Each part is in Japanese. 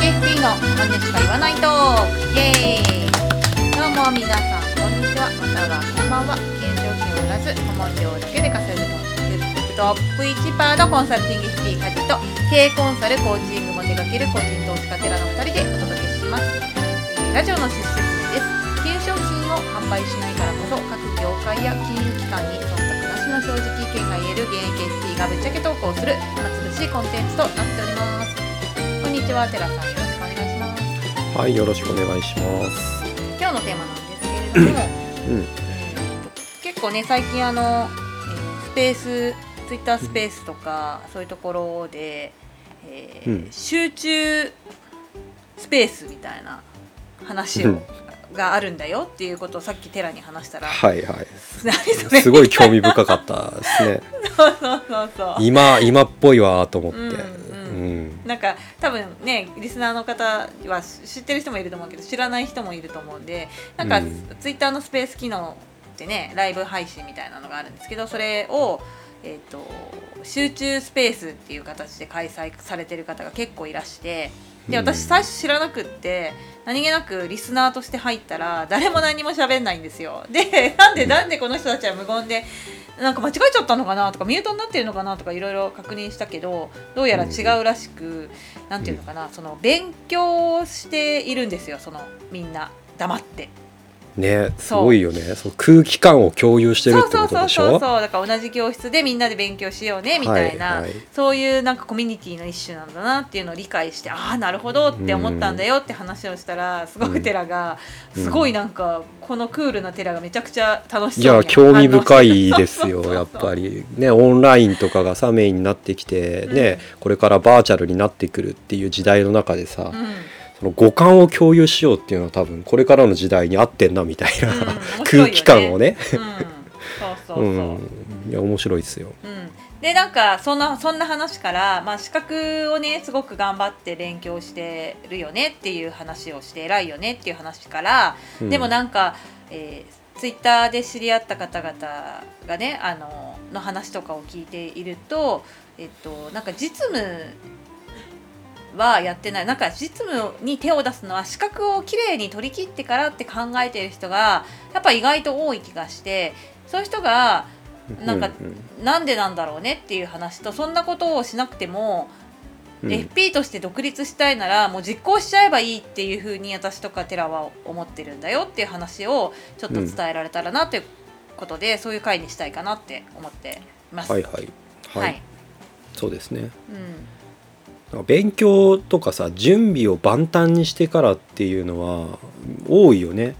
fp の本音しか言わないトークイエーイ。どうも皆さんこんにちは。またはこんばんは現状金を売らず顧問料だけで稼ぐトップ1%のコンサルティング SP カジと経営コンサルコーチングも手掛ける個人投資家テラの2人でお届けします。ラジオの出説明です金商品を販売しないからこそ各業界や金融機関に忖度なしの正直意見が言える現役 SP がぶっちゃけ投稿する暇つぶしいコンテンツとなっております。にちはテラさんよろしくお願いしますはい、よろしくお願いします。今日のテーマなんですけれども、うん、結構ね最近あの、えースペースツイッタースペースとか、そういうところで、えーうん集中スペースみたいな話を、うんがあるんだよっていうことをさっきテラに話したら、はいはい。すごい興味深かったですね。そうそうそうそう今、今っぽいわと思って。うん。なんか多分ねリスナーの方は知ってる人もいると思うけど知らない人もいると思うんでなんか、うん。ツイッターのスペース機能ってねライブ配信みたいなのがあるんですけどそれを、えー、と集中スペースっていう形で開催されてる方が結構いらしてでうん。私最初知らなくって何気なくリスナーとして入ったら誰も何も喋んないんですよ。でなんでなんでこの人たちは無言でなんか間違えちゃったのかなとかミュートになってるのかなとかいろいろ確認したけどどうやら違うらしく、なんていうのかなその勉強しているんですよそのみんな。黙って。ね、すごいよね。そう空気感を共有してるってそうそうそうことでしょそうそう。だから同じ教室でみんなで勉強しようねみたいな、はいはい。そういうなんかコミュニティの一種なんだなっていうのを理解してああなるほどって思ったんだよって話をしたらすごくテラが、うん。すごいなんかこのクールなテラがめちゃくちゃ楽しいや、そうに興味深いですよ、そうそうそう。やっぱり。ね、オンラインとかがさ、メインになってきて、ね、これからバーチャルになってくるっていう時代の中でさ、うんその五感を共有しようっていうのは多分これからの時代に合ってんなみたいな、うんね。空気感をね。うん、そうそうそう、うん、いや面白いですよ。うん、でなんかそんなそんな話から、まあ、資格をねすごく頑張って勉強してるよねっていう話をして偉いよねっていう話から、うん。でもなんか、えー、ツイッターで知り合った方々がねあのの話とかを聞いていると、えっと、なんか実務はやってない。なんか実務に手を出すのは資格をきれいに取り切ってからって考えている人がやっぱ意外と多い気がしてそういう人がなんかうなんでなんだろうねっていう話とそんなことをしなくても、うん。FP として独立したいならもう実行しちゃえばいいっていうふうに私とかテラは思ってるんだよっていう話をちょっと伝えられたらなということで、そういう回にしたいかなって思ってます。はいはい。はい、はい。そうですね。うん勉強とかさ準備を万端にしてからっていうのは多いよね。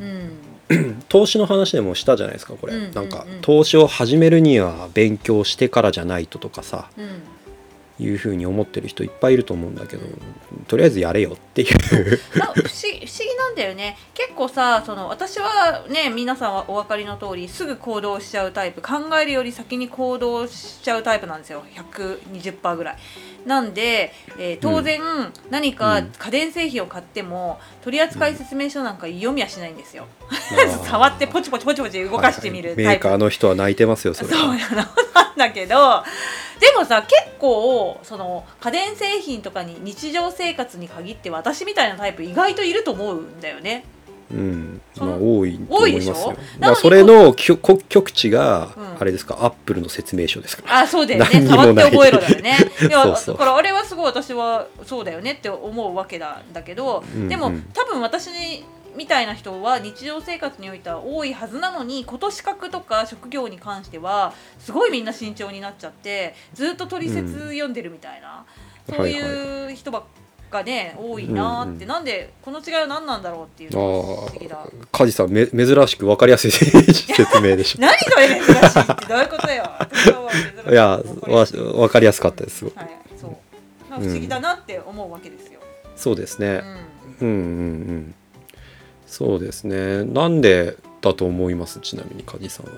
うん。投資の話でもしたじゃないですかこれ、うんうんうん。なんか投資を始めるには勉強してからじゃないととかさうん。いうふうに思ってる人いっぱいいると思うんだけどとりあえずやれよっていう 不思議不思議なんだよね。結構さその私はね皆さんはお分かりの通りすぐ行動しちゃうタイプ考えるより先に行動しちゃうタイプなんですよ。120%ぐらい。なんで、えー当然、何かうん。家電製品を買っても取扱説明書なんか読みはしないんですよ。触ってポチポチポチポチ動かしてみるはいはいタイプ。メーカーの人は泣いてますよそれは。そうやななんだけどでもさ結構その家電製品とかに日常生活に限って私みたいなタイプ意外といると思うんだよね。うん。まあ、多いと思いますよ。だそれの極極地がうん。あれですか、アップルの説明書ですか？らあそうだよね。触って覚えろだよね。いやだからあれはすごい私はそうだよねって思うわけなんだけど、でも多分私みたいな人は日常生活においては多いはずなのに今年資格とか職業に関してはすごいみんな慎重になっちゃってずっと取説読んでるみたいな、うんそういう人ばっかね多いなーって、うんうんなんでこの違いは何なんだろうっていうのが不思議だ。梶さんめ珍しく分かりやすい説明でし 何それ珍しいってどういうことよ。いやわ分かりやすかったですすごくはい、そう。まあ不思議だなって思うわけですよ。そうですね、うん。うん、うんうんそうですねなんでだと思います？ちなみに梶さんは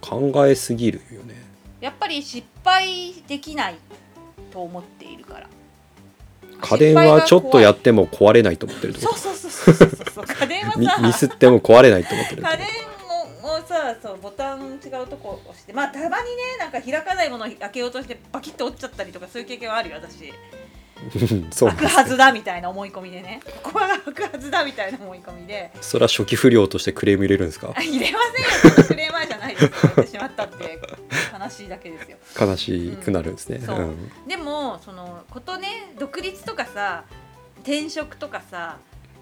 考えすぎるよねやっぱり失敗できないと思っているから。家電はちょっとやっても壊れないと思ってるそうそうそうそうそうそう。家電はさ。ミスっても壊れないと思ってる家電ををさそうボタン違うとこ押して。まあたまにねなんか開かないものを開けようとしてバキッと折っちゃったりとかそういう経験はあるよ私。そう開くはずだみたいな思い込みでね。ここは開くはずだみたいな思い込みで。それは初期不良としてクレーム入れるんですか？あ 入れませんよ。クレーマーじゃないですやってしまったって悲しいだけですよ。悲しくなるんですね、うん。でもそのことね独立とかさ転職とかさ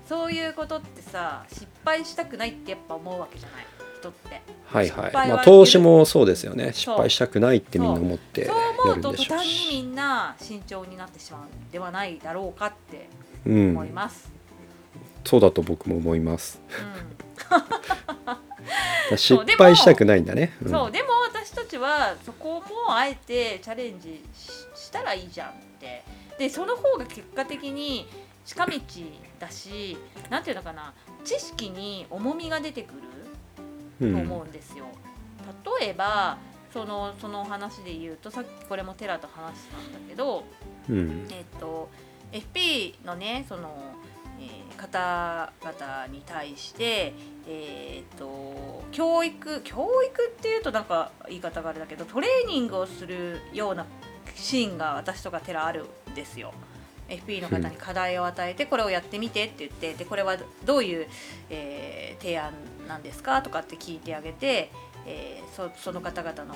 そういうことってさ失敗したくないってやっぱ思うわけじゃない？人って。はいはい。まあ投資もそうですよね。失敗したくないってみんな思ってそう。思うと途端にみしんな慎重になってしまうんではないだろうかってうん。思います、そうだと僕も思います。う 失敗したくないんだね。ん。そうでも私たちはそこもあえてチャレンジししたらいいじゃんって。でその方が結果的に近道だしなんていうのかな知識に重みが出てくるうん。と思うんですよ。例えばそのその話で言うとさっきこれもテラと話したんだけど、うん。えっと FP のねその、えー方々に対して、えっと教育教育っていうとなんか言い方があれだけどトレーニングをするようなシーンが私とかテラあるんですよ。FP の方に課題を与えてこれをやってみてって言ってでこれはどういう、えー提案なんですかとかって聞いてあげて、えーそその方々の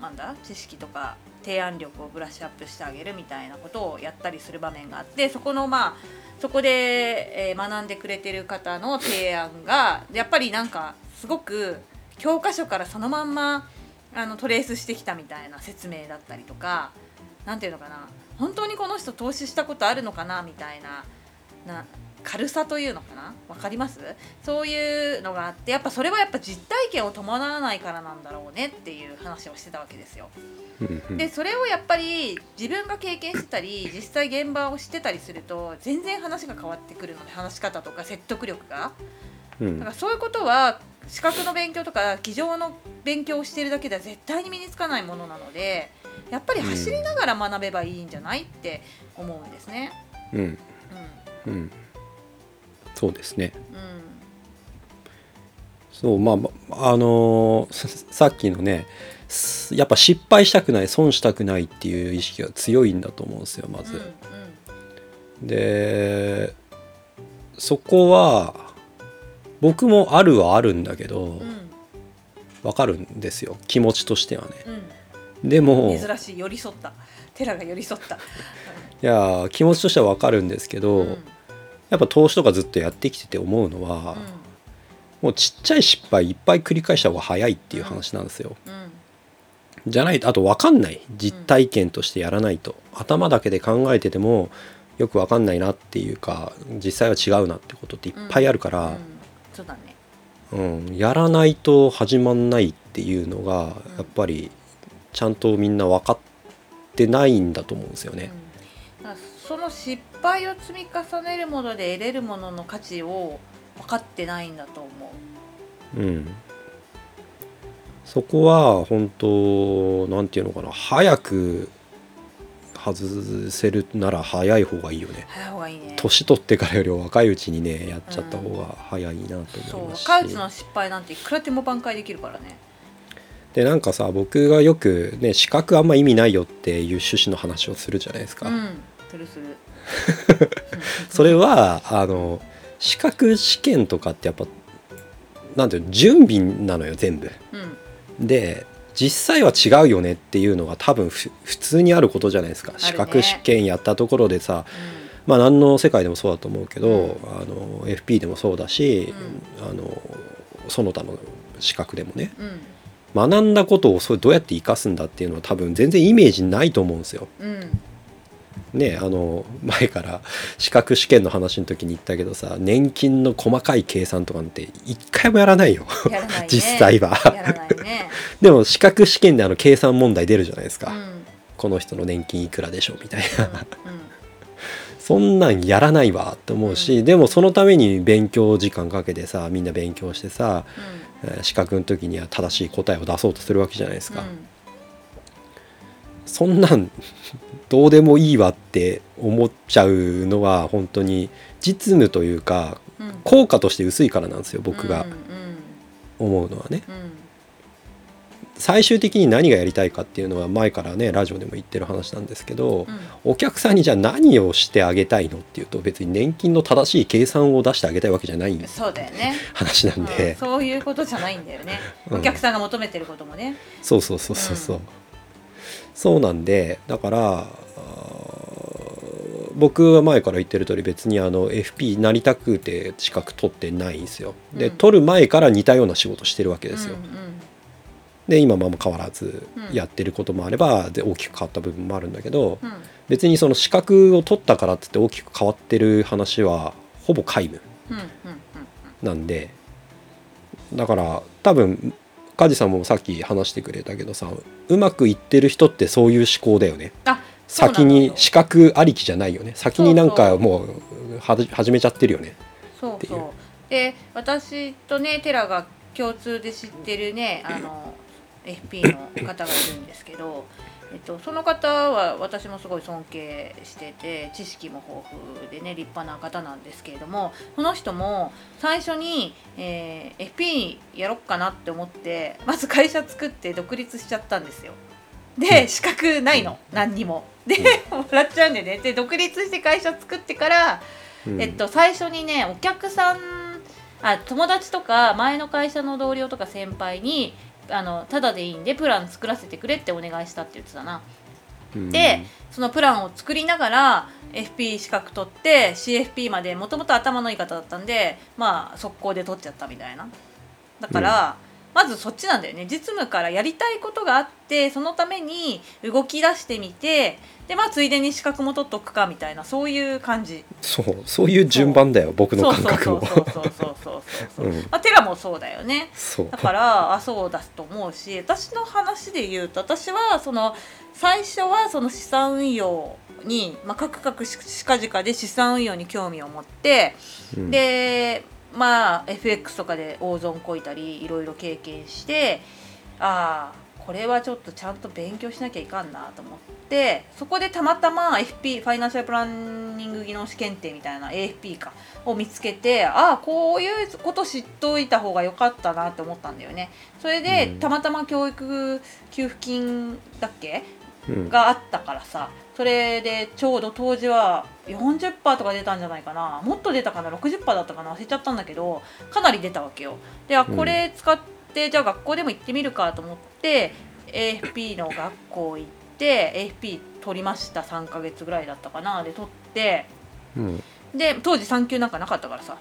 なんだ知識とか提案力をブラッシュアップしてあげるみたいなことをやったりする場面があってそこのまあそこで、え学んでくれてる方の提案がやっぱりなんかすごく教科書からそのまんまあのトレースしてきたみたいな説明だったりとかなんていうのかな本当にこの人投資したことあるのかなみたいなな軽さというのかな？わかります？そういうのがあってやっぱそれはやっぱ実体験を伴わないからなんだろうねっていう話をしてたわけですよ。でそれをやっぱり自分が経験してたり実際現場を知ってたりすると全然話が変わってくるので話し方とか説得力が。うん。だからそういうことは資格の勉強とか机上の勉強をしているだけでは絶対に身につかないものなのでやっぱり走りながら学べばいいんじゃない？って思うんですね。うん。うんそうですね。うん。うんそうまあまああのーささっきのねすやっぱ失敗したくない損したくないっていう意識が強いんだと思うんですよまず。でそこは僕もあるはあるんだけどうん。うんわかるんですよ気持ちとしてはね。うん。でもい珍しい寄り添った。テラが寄り添った。や気持ちとしてはわかるんですけど、うんうんやっぱ投資とかずっとやってきてて思うのは、もうちっちゃい失敗いっぱい繰り返した方が早いっていう話なんですよ。うん。じゃないとあと分かんない。実体験としてやらないと、頭だけで考えててもよく分かんないなっていうか実際は違うなってことっていっぱいあるから、うん。そうだね。うん。やらないと始まんないっていうのがうんやっぱりちゃんとみんな分かってないんだと思うんですよね。その失敗を積み重ねるもので得れるものの価値を分かってないんだと思う。うん、そこは本当なんていうのかな早く外せるなら早い方がいいよね。早い方がいいね。年取ってからより若いうちにねやっちゃった方が早いなと思いますし、若いうちの失敗なんていくらでも挽回できるからね。でなんかさ僕がよくね資格あんま意味ないよっていう趣旨の話をするじゃないですか、うん。するする。それはあの資格試験とかってやっぱなんていうの準備なのよ全部うん。で実際は違うよねっていうのが多分ふ普通にあることじゃないですか、ね資格試験やったところでさまあ何の世界でもそうだと思うけど、うんあの FP でもそうだし、あのその他の資格でもねうん。学んだことをそれどうやって生かすんだっていうのは多分全然イメージないと思うんですよ。うん。うん。ねあの前から資格試験の話の時に言ったけどさ年金の細かい計算とかなんて一回もやらないよね。実際は。ね。でも資格試験であの計算問題出るじゃないですか、うん。うん。この人の年金いくらでしょうみたいな、うん。そんなんやらないわって思うし、でもそのために勉強時間かけてさみんな勉強してさえー資格の時には正しい答えを出そうとするわけじゃないですか、そんなん どうでもいいわって思っちゃうのは本当に実務というか。効果として薄いからなんですよ僕が。思うのはね。うん。最終的に何がやりたいかっていうのは前からねラジオでも言ってる話なんですけど、うん。お客さんにじゃあ何をしてあげたいのっていうと別に年金の正しい計算を出してあげたいわけじゃないそうだよね、話なんうん。で、そういうことじゃないんだよね、うん。お客さんが求めてることもね。そうそうそうそうそう、うそうなんでだから僕は前から言ってる通り別にあの FP なりたくて資格取ってないんですよ。で、うん。取る前から似たような仕事してるわけですよ、うんうんで今も変わらずうん。やってることもあればで大きく変わった部分もあるんだけどうん。別にその資格を取ったからっつって大きく変わってる話はほぼ皆無うんうんうん。なんでだから多分梶さんもさっき話してくれたけどさうまくいってる人ってそういう思考だよね。先に資格ありきじゃないよね。先になんかもう始めちゃってるよね。そうそう。で私とねテラが共通で知ってるねあの FP の方がいるんですけど、えっと、その方は私もすごい尊敬してて知識も豊富でね立派な方なんですけれどもその人も最初に、えー FP やろっかなって思ってまず会社作って独立しちゃったんですよ。で資格ないの何にも。でもらっちゃうんでね。で独立して会社作ってからうん。えっと、最初にねお客さんあ友達とか前の会社の同僚とか先輩にあのただでいいんでプラン作らせてくれってお願いしたって言ってたな。うん。でそのプランを作りながら FP 資格取って CFP までもともと頭のいい方だったんでまあ速攻で取っちゃったみたいな。だから、まずそっちなんだよね。実務からやりたいことがあってそのために動き出してみてでまあついでに資格も取っとくかみたいなそういう感じ。そうそういう順番だよ僕の感覚も。そうそうそうそうそうそうそう、うんまあ、テラもそうだよねそうだからあそうだと思うし私の話で言うと私はその最初はその資産運用に、まあ、カクカクししかじかで資産運用に興味を持って、うんでまあ FX とかで大損こいたりいろいろ経験してああこれはちょっとちゃんと勉強しなきゃいかんなと思ってそこでたまたま FP ファイナンシャルプランニング技能試験定みたいな AFP かを見つけてああこういうこと知っといた方が良かったなって思ったんだよね。それで、うん。たまたま教育給付金だっけうん。があったからさそれでちょうど当時は40%とか出たんじゃないかな。もっと出たかな。60%だったかな。忘れちゃったんだけどかなり出たわけよ。であうん。これ使って、じゃあ学校でも行ってみるかと思って AFP の学校行って AFP 取りました。3ヶ月ぐらいだったかな。で取ってうん。で当時産休なんかなかったからさ。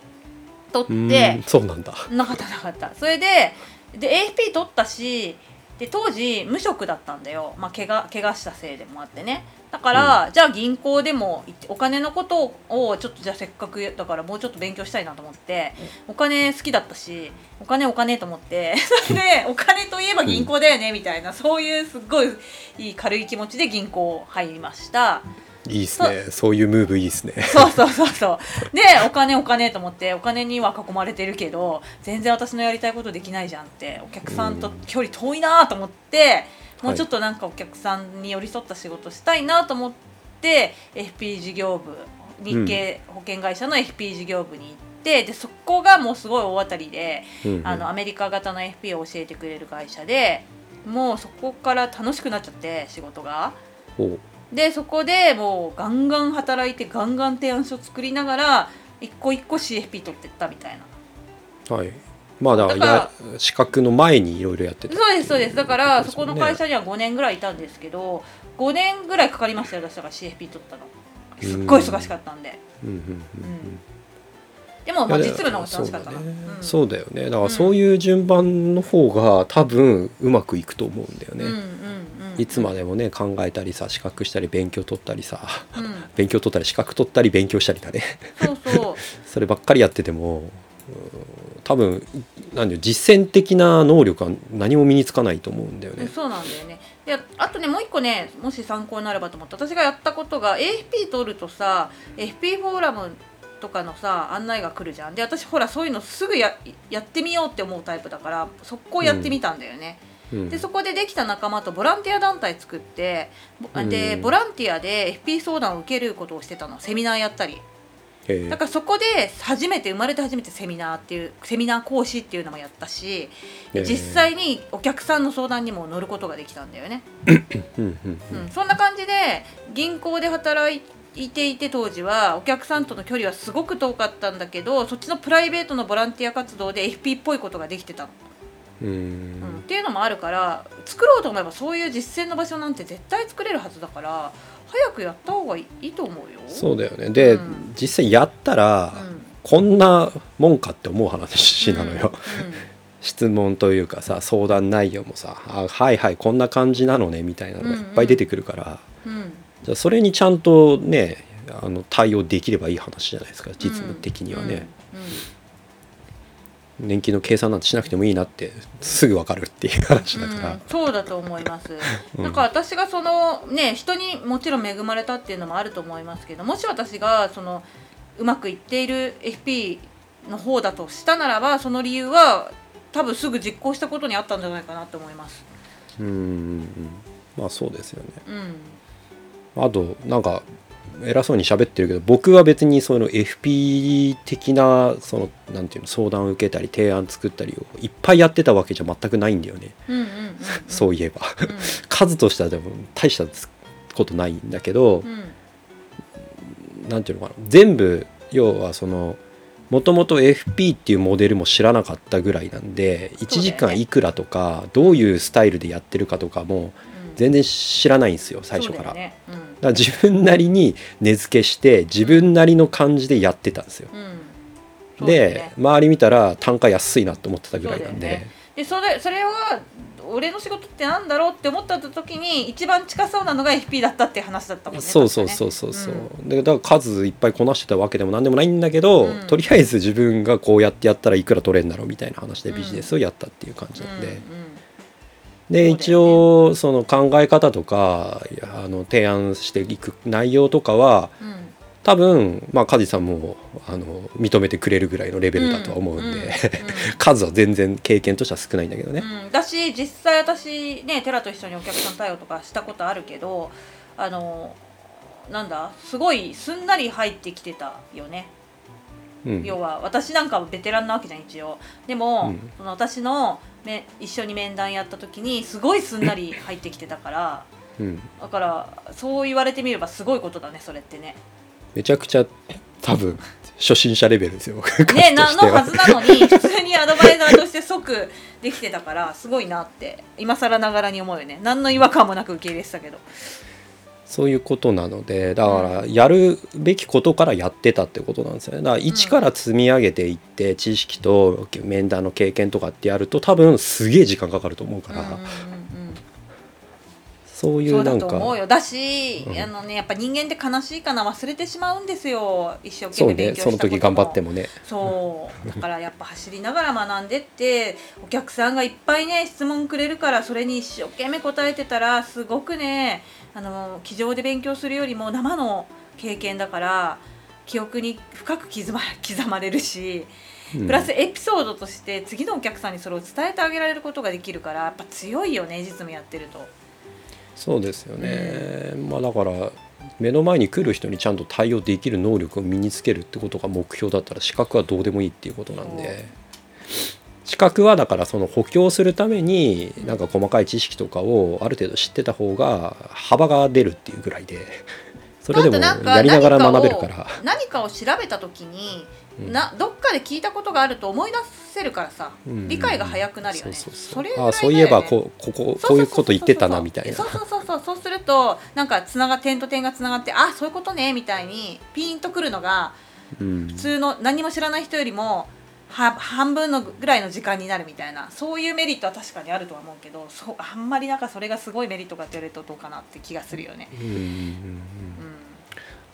取うんってそうなんだ。なかったなかった。それでで AFP 取ったしで当時無職だったんだよ、まあ、怪我怪我したせいでもあってねだから、じゃあ銀行でもお金のことをちょっとじゃあせっかくだからもうちょっと勉強したいなと思ってお金好きだったしお金お金と思って でお金といえば銀行だよねみたいな、そういうすっごいいい軽い気持ちで銀行入りました。いいっすね。そういうムーブいいっすね。そうそうそうそう。でお金お金と思ってお金には囲まれてるけど全然私のやりたいことできないじゃんってお客さんと距離遠いなと思って、もうちょっとなんかお客さんに寄り添った仕事したいなと思って、FP 事業部日系保険会社の FP 事業部に行ってでそこがもうすごい大当たりで、うんうん。あのアメリカ型の FP を教えてくれる会社でもうそこから楽しくなっちゃって仕事が。でそこでもうガンガン働いてガンガン提案書作りながら一個一個 CFP 取ってったみたいな。はいまあだからや資格の前にいろいろやってた。そうですそうです。だからそこの会社には5年ぐらいいたんですけど5年ぐらいかかりましたよ私だから CFP 取ったの。すっごい忙しかったんで。うんうんうんうん。でもまあ実務の方が楽しかったな。そうだよね。だからそういう順番の方が多分うまくいくと思うんだよね、うんうんうん。いつまでもね考えたりさ資格したり勉強取ったりさうん。勉強取ったり資格取ったり勉強したりだね。そうそう。そればっかりやっててもうん多分なんだよ実践的な能力は何も身につかないと思うんだよね。そうなんだよね。であとねもう一個ねもし参考になればと思って私がやったことが AFP 取るとさ FP フォーラムとかのさ案内が来るじゃん。で私ほらそういうのすぐややってみようって思うタイプだから速攻やってみたんだよね、うん。でそこでできた仲間とボランティア団体作ってぼでうん。ボランティアで FP 相談を受けることをしてたの。セミナーやったりだからそこで初めて生まれて初めてセミナーっていうセミナー講師っていうのもやったし実際にお客さんの相談にも乗ることができたんだよね、うんそんな感じで銀行で働いていて当時はお客さんとの距離はすごく遠かったんだけどそっちのプライベートのボランティア活動で FP っぽいことができてたの、うん。ううんん、っていうのもあるから作ろうと思えばそういう実践の場所なんて絶対作れるはずだから早くやった方がいいと思うよ。そうだよね。で、うん。実際やったら、うん。こんなもんかって思う話なのよ、うん。質問というかさ相談内容もさ「あはいはいこんな感じなのね」みたいなのがいっぱい出てくるから、うん。じゃあそれにちゃんとねあの対応できればいい話じゃないですか実務的にはね、うん。うん年金の計算なんてしなくてもいいなってすぐ分かるっていう話だから、うん、そうだと思います、うん。だから私がそのね人にもちろん恵まれたっていうのもあると思いますけどもし私がそのうまくいっている FP の方だとしたならばその理由は多分すぐ実行したことにあったんじゃないかなと思います。うん。まあそうですよね。うん。あとなんか偉そうに喋ってるけど僕は別にその FP 的なそのなんていうの相談を受けたり提案作ったりをいっぱいやってたわけじゃ全くないんだよね、うんうんうんそういえば。うん。数としてはでも大したことないんだけど、うん。なんていうのかな。全部要はそのもともと FP っていうモデルも知らなかったぐらいなんで1時間いくらとかどういうスタイルでやってるかとかもうん。全然知らないんですよ最初から。そうだよねだ自分なりに根付けして自分なりの感じでやってたんですよ。うん。でね。周り見たら単価安いなと思ってたぐらいなんで、ね。でそれそれは俺の仕事ってなんだろうって思った時に一番近そうなのが FP だったっていう話だったもんねそうそうそうそうそう、でだから数いっぱいこなしてたわけでも何でもないんだけど、うん。とりあえず自分がこうやってやったらいくら取れるんだろうみたいな話でビジネスをやったっていう感じなんで、うんうん。うだよね。一応その考え方とかあの提案していく内容とかはうん。多分まあ梶さんもあの認めてくれるぐらいのレベルだとは思うんで、うんうんうん 数は全然経験としては少ないんだけどね。うん、だし実際私ねテラと一緒にお客さん対応とかしたことあるけどあのなんだすごいすんなり入ってきてたよね、うん。要は私なんかはベテランなわけじゃん一応。でも、うん。その私のめ一緒に面談やった時にすごいすんなり入ってきてたからうんだからそう言われてみればすごいことだねそれってね。めちゃくちゃ多分初心者レベルですよ。ね、なのはずなのに普通にアドバイザーとして即できてたからすごいなって今更ながらに思うよね何の違和感もなく受け入れてたけどそういうことなのでだからやるべきことからやってたってことなんですよね。だから一から積み上げていって知識と面談の経験とかってやると多分すげえ時間かかると思うから、うんうんうんうん。そういそう思うよ。だし、うん。あのねやっぱ人間って悲しいかな忘れてしまうんですよ。一生懸そう命勉強したねその時頑張ってもね。そう。だからやっぱ走りながら学んでってお客さんがいっぱいね質問くれるからそれに一生懸命答えてたらすごくねあの机上で勉強するよりも生の経験だから記憶に深く刻ま 刻まれるしうん。プラスエピソードとして次のお客さんにそれを伝えてあげられることができるからやっぱ強いよね実務やってると。そうですよね、まあだから目の前に来る人にちゃんと対応できる能力を身につけるってことが目標だったら資格はどうでもいいっていうことなんで資格はだからその補強するためになんか細かい知識とかをある程度知ってた方が幅が出るっていうぐらいで それでもやりながら学べるから。何かを調べた時に、うん。などっかで聞いたことがあると思い出せるからさ、うん。理解が早くなるよね。あそういえばこうこここういうこと言ってたなみたいな。そうそうそうそう。そうするとなんかつなが点と点がつながってあそういうことねみたいにピンとくるのがうん。普通の何も知らない人よりもは半分のぐらいの時間になるみたいなそういうメリットは確かにあるとは思うけどそうあんまりなんかそれがすごいメリットかって言われるとどうかなって気がするよね。うん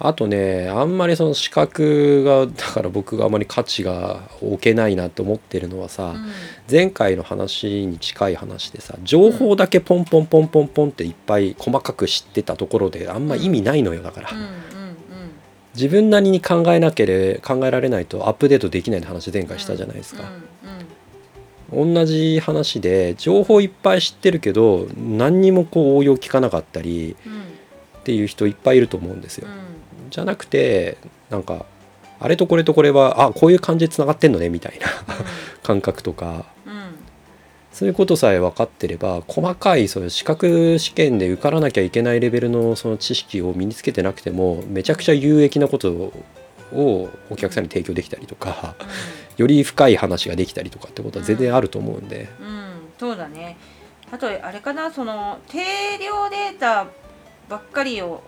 あとねあんまりその資格がだから僕があまり価値が置けないなと思ってるのはさ、うん。前回の話に近い話でさ情報だけポンポンポンポンポンっていっぱい細かく知ってたところであんま意味ないのよだから、うんうん自分なりに考えなけれ考えられないとアップデートできないって話前回したじゃないですか、同じ話で情報いっぱい知ってるけど何にもこう応用聞かなかったりっていう人いっぱいいると思うんですよ、うんじゃなくてなんかあれとこれとこれはあこういう感じでつながってんのねみたいな。感覚とかそういうことさえ分かってれば細かいそういう資格試験で受からなきゃいけないレベルのその知識を身につけてなくてもめちゃくちゃ有益なことをお客さんに提供できたりとかより深い話ができたりとかってことは全然あると思うんで。うん、うん、そうだね。あとあれかなその定量データばっかりを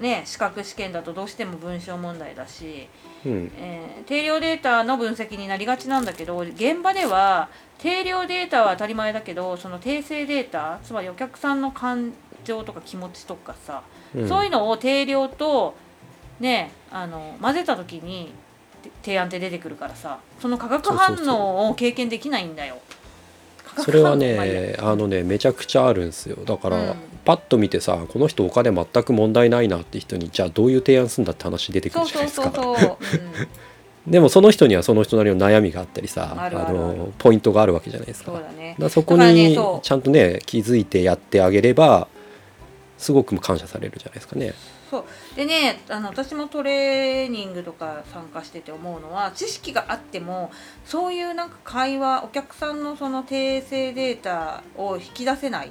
ね資格試験だとどうしても文章問題だし、うん。えー定量データの分析になりがちなんだけど現場では定量データは当たり前だけどその定性データつまりお客さんの感情とか気持ちとかさ、うん。そういうのを定量とねあの混ぜた時にて提案って出てくるからさその化学反応を経験できないんだよ。それはねあのねめちゃくちゃあるんですよ。だから、うん。パッと見てさこの人お金全く問題ないなって人にじゃあどういう提案するんだって話出てくそうるじゃなそいうですか。そうそう、でもその人にはその人なりの悩みがあったりさあのポイントがあるわけじゃないですうん、か。そうだね。らそこにちゃんとね気づいてやってあげればすごく感謝されるじゃないですかね。そう。でねあの私もトレーニングとか参加してて思うのは知識があってもそういうなんか会話お客さんのその訂正データを引き出せない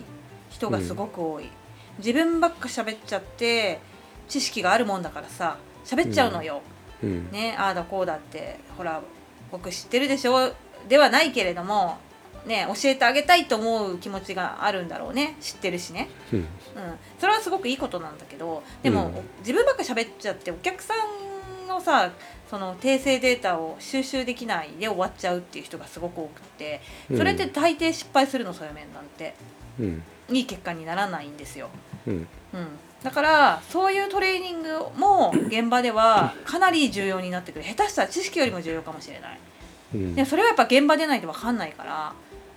人がすごく多い、自分ばっか喋っちゃって知識があるもんだからさ喋っちゃうのよ、うんねああだこうだってほら僕知ってるでしょ？ではないけれどもね教えてあげたいと思う気持ちがあるんだろうね。知ってるしね。うん。うん、それはすごくいいことなんだけどでも、うん。自分ばっか喋っちゃってお客さんのさその訂正データを収集できないで終わっちゃうっていう人がすごく多くってそれって大抵失敗するのそういう面なんて。うん。いい結果にならないんですよ。うん。うん、だからそういうトレーニングも現場ではかなり重要になってくる。下手したら知識よりも重要かもしれない。うん。でもそれはやっぱ現場でないと分かんないから。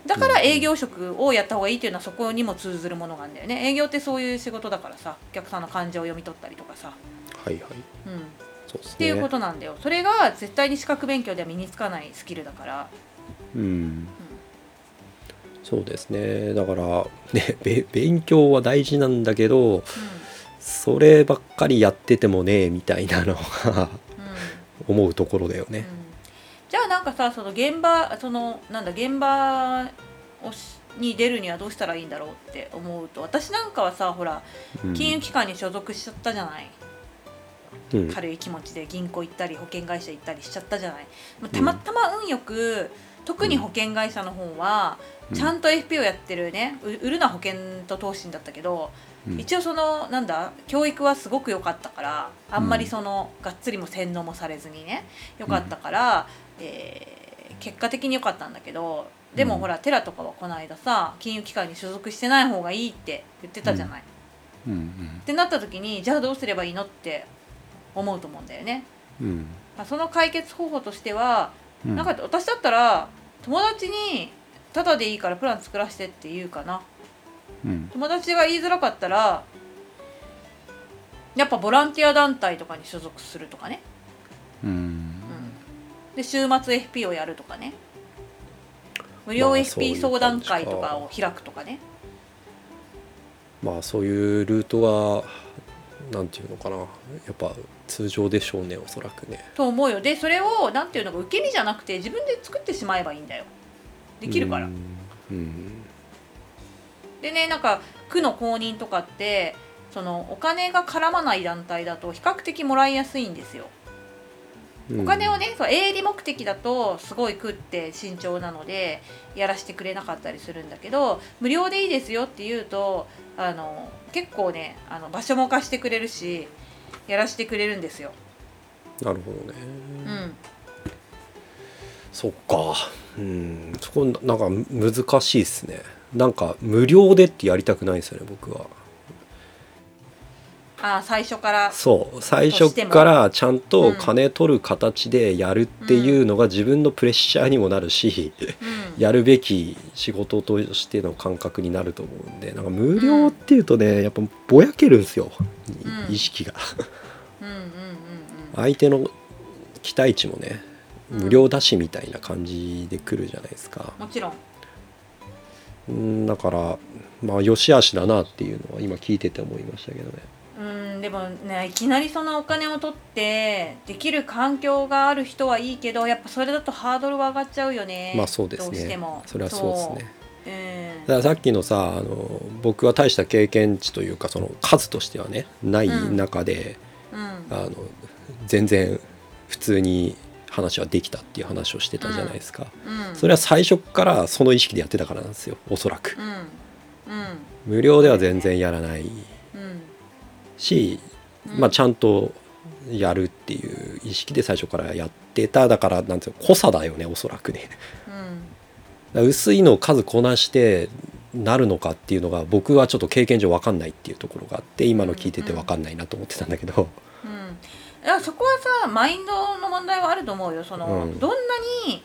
だから営業職をやった方がいいっていうのはそこにも通ずるものがあるんだよね。営業ってそういう仕事だからさお客さんの感情を読み取ったりとかさ、はいはい。うん、っそうですね。ていうことなんだよ。それが絶対に資格勉強では身につかないスキルだから、うん。そうですね。だからねべ勉強は大事なんだけどそればっかりやっててもねみたいなのが思うところだよね。うん。じゃあなんかさその現場そのなんだ現場をしに出るにはどうしたらいいんだろうって思うと私なんかはさほらうん。金融機関に所属しちゃったじゃない、うん。軽い気持ちで銀行行ったり保険会社行ったりしちゃったじゃない。もうたまたま運よく、特に保険会社の方は、うん。ちゃんと FP をやってるねう売るな保険と投資だったけど、うん。一応そのなんだ教育はすごく良かったからあんまりその、がっつりも洗脳もされずにね良かったから、えー結果的に良かったんだけどでもうん。ほら、テラとかはこの間さ金融機関に所属してない方がいいって言ってたじゃない。うんってなった時にじゃあどうすればいいのって思うと思うんだよね。うん。まあその解決方法としては、うん。なんか私だったら友達にただでいいからプラン作らせてって言うかなうん。友達が言いづらかったらやっぱボランティア団体とかに所属するとかね、うん。うん、で週末 FP をやるとかね。無料 FP う相談会とかを開くとかね。まあそういうルートはなんていうのかな。やっぱ通常でしょうねおそらくね。と思うよ。でそれをなんていうのか受け身じゃなくて自分で作ってしまえばいいんだよ。できるから。うん。うんでねなんか区の公認とかってそのお金が絡まない団体だと比較的もらいやすいんですよ。うんお金をねそう営利目的だとすごい区って慎重なのでやらせてくれなかったりするんだけど無料でいいですよって言うとあの結構ねあの場所も貸してくれるしやらせてくれるんですよ。なるほどね。うん、そっか。うんそこなんか難しいっすね。なんか無料でってやりたくないですよね僕は。あ最初から。そう。最初からちゃんと金取る形でやるっていうのが自分のプレッシャーにもなるし、うん。やるべき仕事としての感覚になると思うんでなんか無料っていうとねやっぱぼやけるんですよ、うん。意識が。うんうんうんうん相手の期待値もね無料だしみたいな感じで来るじゃないですか、もちろんうんだからまあ良し悪しだなっていうのは今聞いてて思いましたけどね。うんんでもねいきなりそのお金を取ってできる環境がある人はいいけどやっぱそれだとハードルは上がっちゃうよね。まあそうですどうしてねも。それはそうですね。う。ん。だからさっきのさあの僕は大した経験値というかその数としてはねない中で、うん。あの全然普通に話はできたっていう話をしてたじゃないですか、うん。それは最初からその意識でやってたからなんですよ。おそらく。うん。うん。無料では全然やらない。うん。し、うん。まあちゃんとやるっていう意識で最初からやってた。だからなんていうの濃さだよねおそらくね。薄いのを数こなしてなるのかっていうのが僕はちょっと経験上分かんないっていうところがあって今の聞いてて分かんないなと思ってたんだけど、うんいやそこはさマインドの問題はあると思うよ。その、うん。どんなに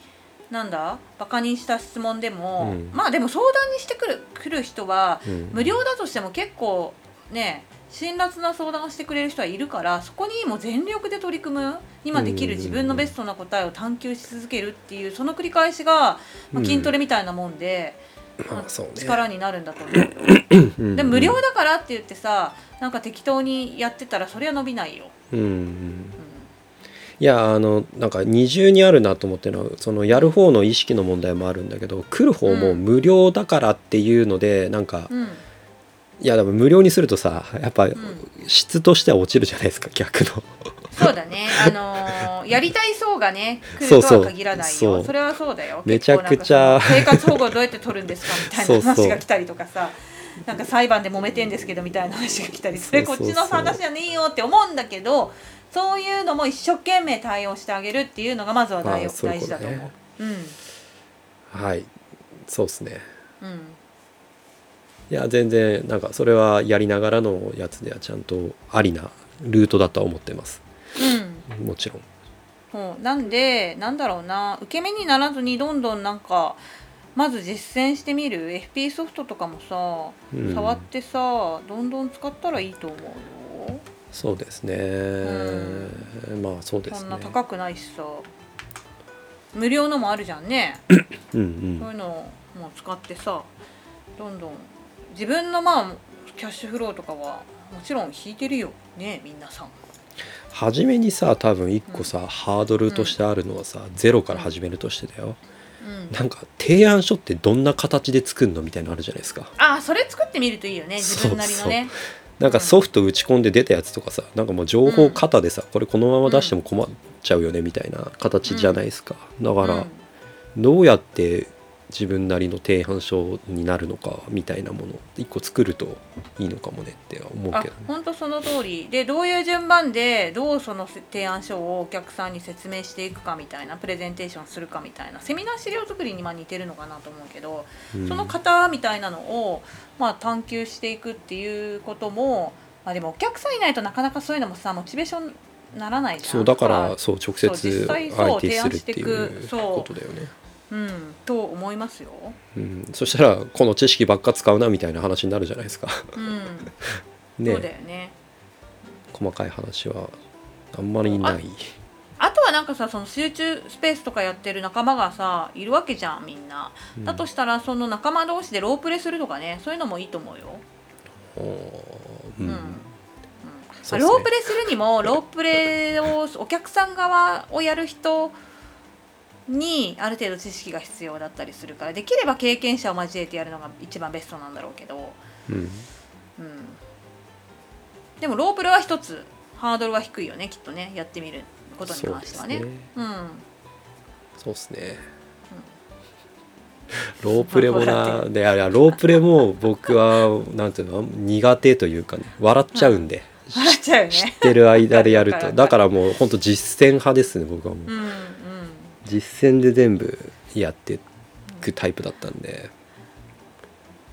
なんだバカにした質問でも、うん。まあでも相談にしてくる来る人はうん。無料だとしても結構ね辛辣な相談をしてくれる人はいるからそこにもう全力で取り組む今できる自分のベストな答えを探求し続けるっていうその繰り返しが、まあ、筋トレみたいなもんで、まあね。力になるんだと思う。うん。で無料だからって言ってさなんか適当にやってたらそれは伸びないよ。うんうんうん。いやあのなんか二重にあるなと思ってるのはそのやる方の意識の問題もあるんだけど来る方も無料だからっていうのでなんか、うん。いやでも無料にするとさやっぱん。質としては落ちるじゃないですか逆の。そうだね、あのーやりたい層がね来るとは限らないよ。それはそうだよ。めちゃくちゃ。生活保護をどうやって取るんですかみたいな話が来たりとかさなんか裁判で揉めてんですけどみたいな話が来たりそれこっちの話じゃねえよって思うんだけどそういうのも一生懸命対応してあげるっていうのがまずは大,、ああ大事だと思う。うん。はい。そうですね。うん。いや全然なんかそれはやりながらのやつではちゃんとありなルートだとは思ってます。うん。もちろん。そう。なんでなんだろうな。受け身にならずにどんどんなんかまず実践してみる。FP ソフトとかもさ、うん。触ってさどんどん使ったらいいと思うよ。そうですね、まあそうですね。そんな高くないしさ。無料のもあるじゃんね、うんそういうのをもう使ってさどんどん。自分のまあキャッシュフローとかはもちろん引いてるよね皆さん。初めにさ多分一個さ、ハードルとしてあるのはさ、ゼロから始めるとしてだようん。なんか提案書ってどんな形で作るのみたいなのあるじゃないですか。あそれ作ってみるといいよね 自分なりのね。なんかソフト打ち込んで出たやつとかさなんかもう情報型でさ、これこのまま出しても困っちゃうよねみたいな形じゃないですか、だから、うんどうやって自分なりの提案書になるのかみたいなものを一個作るといいのかもねって思うあけどね。本当その通りでどういう順番でどうその提案書をお客さんに説明していくかみたいなプレゼンテーションするかみたいなセミナー資料作りにまあ似てるのかなと思うけど、うんその型みたいなのをまあ探求していくっていうことも、まあ、でもお客さんいないとなかなかそういうのもさモチベーションならないじゃんそうだからそう直接そう実際そう相手するってい提案していうくそうことだよね。うんと思いますよ。うん、そしたらこの知識ばっか使うなみたいな話になるじゃないですか。うん、ねそうだよね。細かい話はあんまりない。あとはなんかさその集中スペースとかやってる仲間がさいるわけじゃんみんな。うんだとしたらその仲間同士でロープレするとかねそういうのもいいと思うよ。ううんんまあロープレするにもロープレをお客さん側をやる人にある程度知識が必要だったりするからできれば経験者を交えてやるのが一番ベストなんだろうけど、うん。うん、でもロープレは一つハードルは低いよねきっとねやってみることに関してはね。そうですね。うん。ロープレもなであれロープレも僕はなんていうの苦手というかね笑っちゃうんで、笑っちゃうよ知っね。てる間でやると。だからもう本当実践派ですね僕はもう、うんうん実践で全部やっていくタイプだったんで、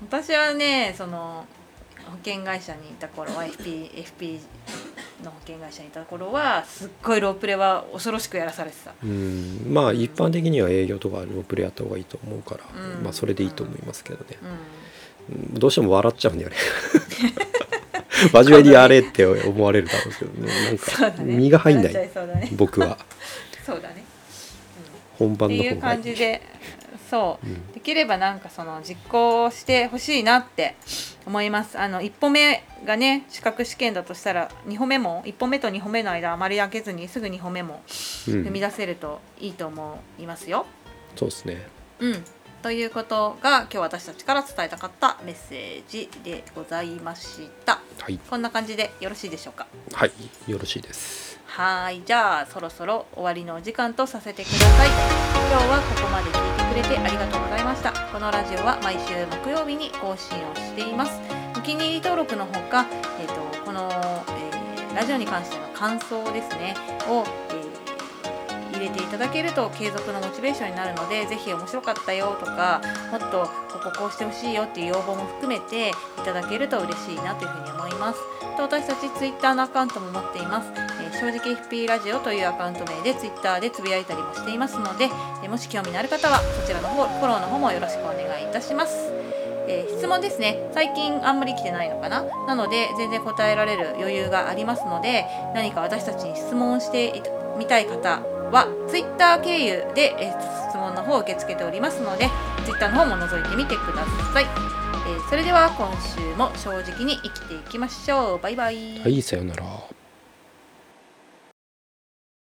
私はねその保険会社にいた頃は FP, FP の保険会社にいた頃はすっごいロープレは恐ろしくやらされてた。うん。まあ一般的には営業とかロープレやった方がいいと思うから、うん。まあそれでいいと思いますけどね、うん。うん。どうしても笑っちゃうんだよね。真面目にやれって思われるだろうけどね。なんかね。身が入んない。ね。僕は。そうだね。本番っていうの方が。いい感じでそう。うん。できればなんかその実行してほしいなって思います。あの1歩目がね資格試験だとしたら2歩目も1歩目と2歩目の間あまり開けずにすぐ2歩目もうん。踏み出せるといいと思いますよ。そうですね。うん、ということが今日私たちから伝えたかったメッセージでございました。はい。こんな感じでよろしいでしょうか？はい。よろしいですはいじゃあそろそろ終わりのお時間とさせてください。今日はここまで聞いてくれてありがとうございました。このラジオは毎週木曜日に更新をしています。お気に入り登録のほか、えー、とこの、えーラジオに関しての感想ですね。を、えー入れていただけると継続のモチベーションになるのでぜひ面白かったよとかもっとこここうしてほしいよっていう要望も含めていただけると嬉しいなというふうに思います。と私たちツイッターのアカウントも持っています、えー正直 FP ラジオというアカウント名でツイッターでつぶやいたりもしていますので、えもし興味のある方はそちらの方フォローの方もよろしくお願いいたします。えー質問ですね。最近あんまり来てないのかな？なので全然答えられる余裕がありますので何か私たちに質問してみたい方は Twitter 経由で、えー質問の方を受け付けておりますので Twitter の方も覗いてみてください、えーそれでは今週も正直に生きていきましょう。バイバイ、はいさよなら。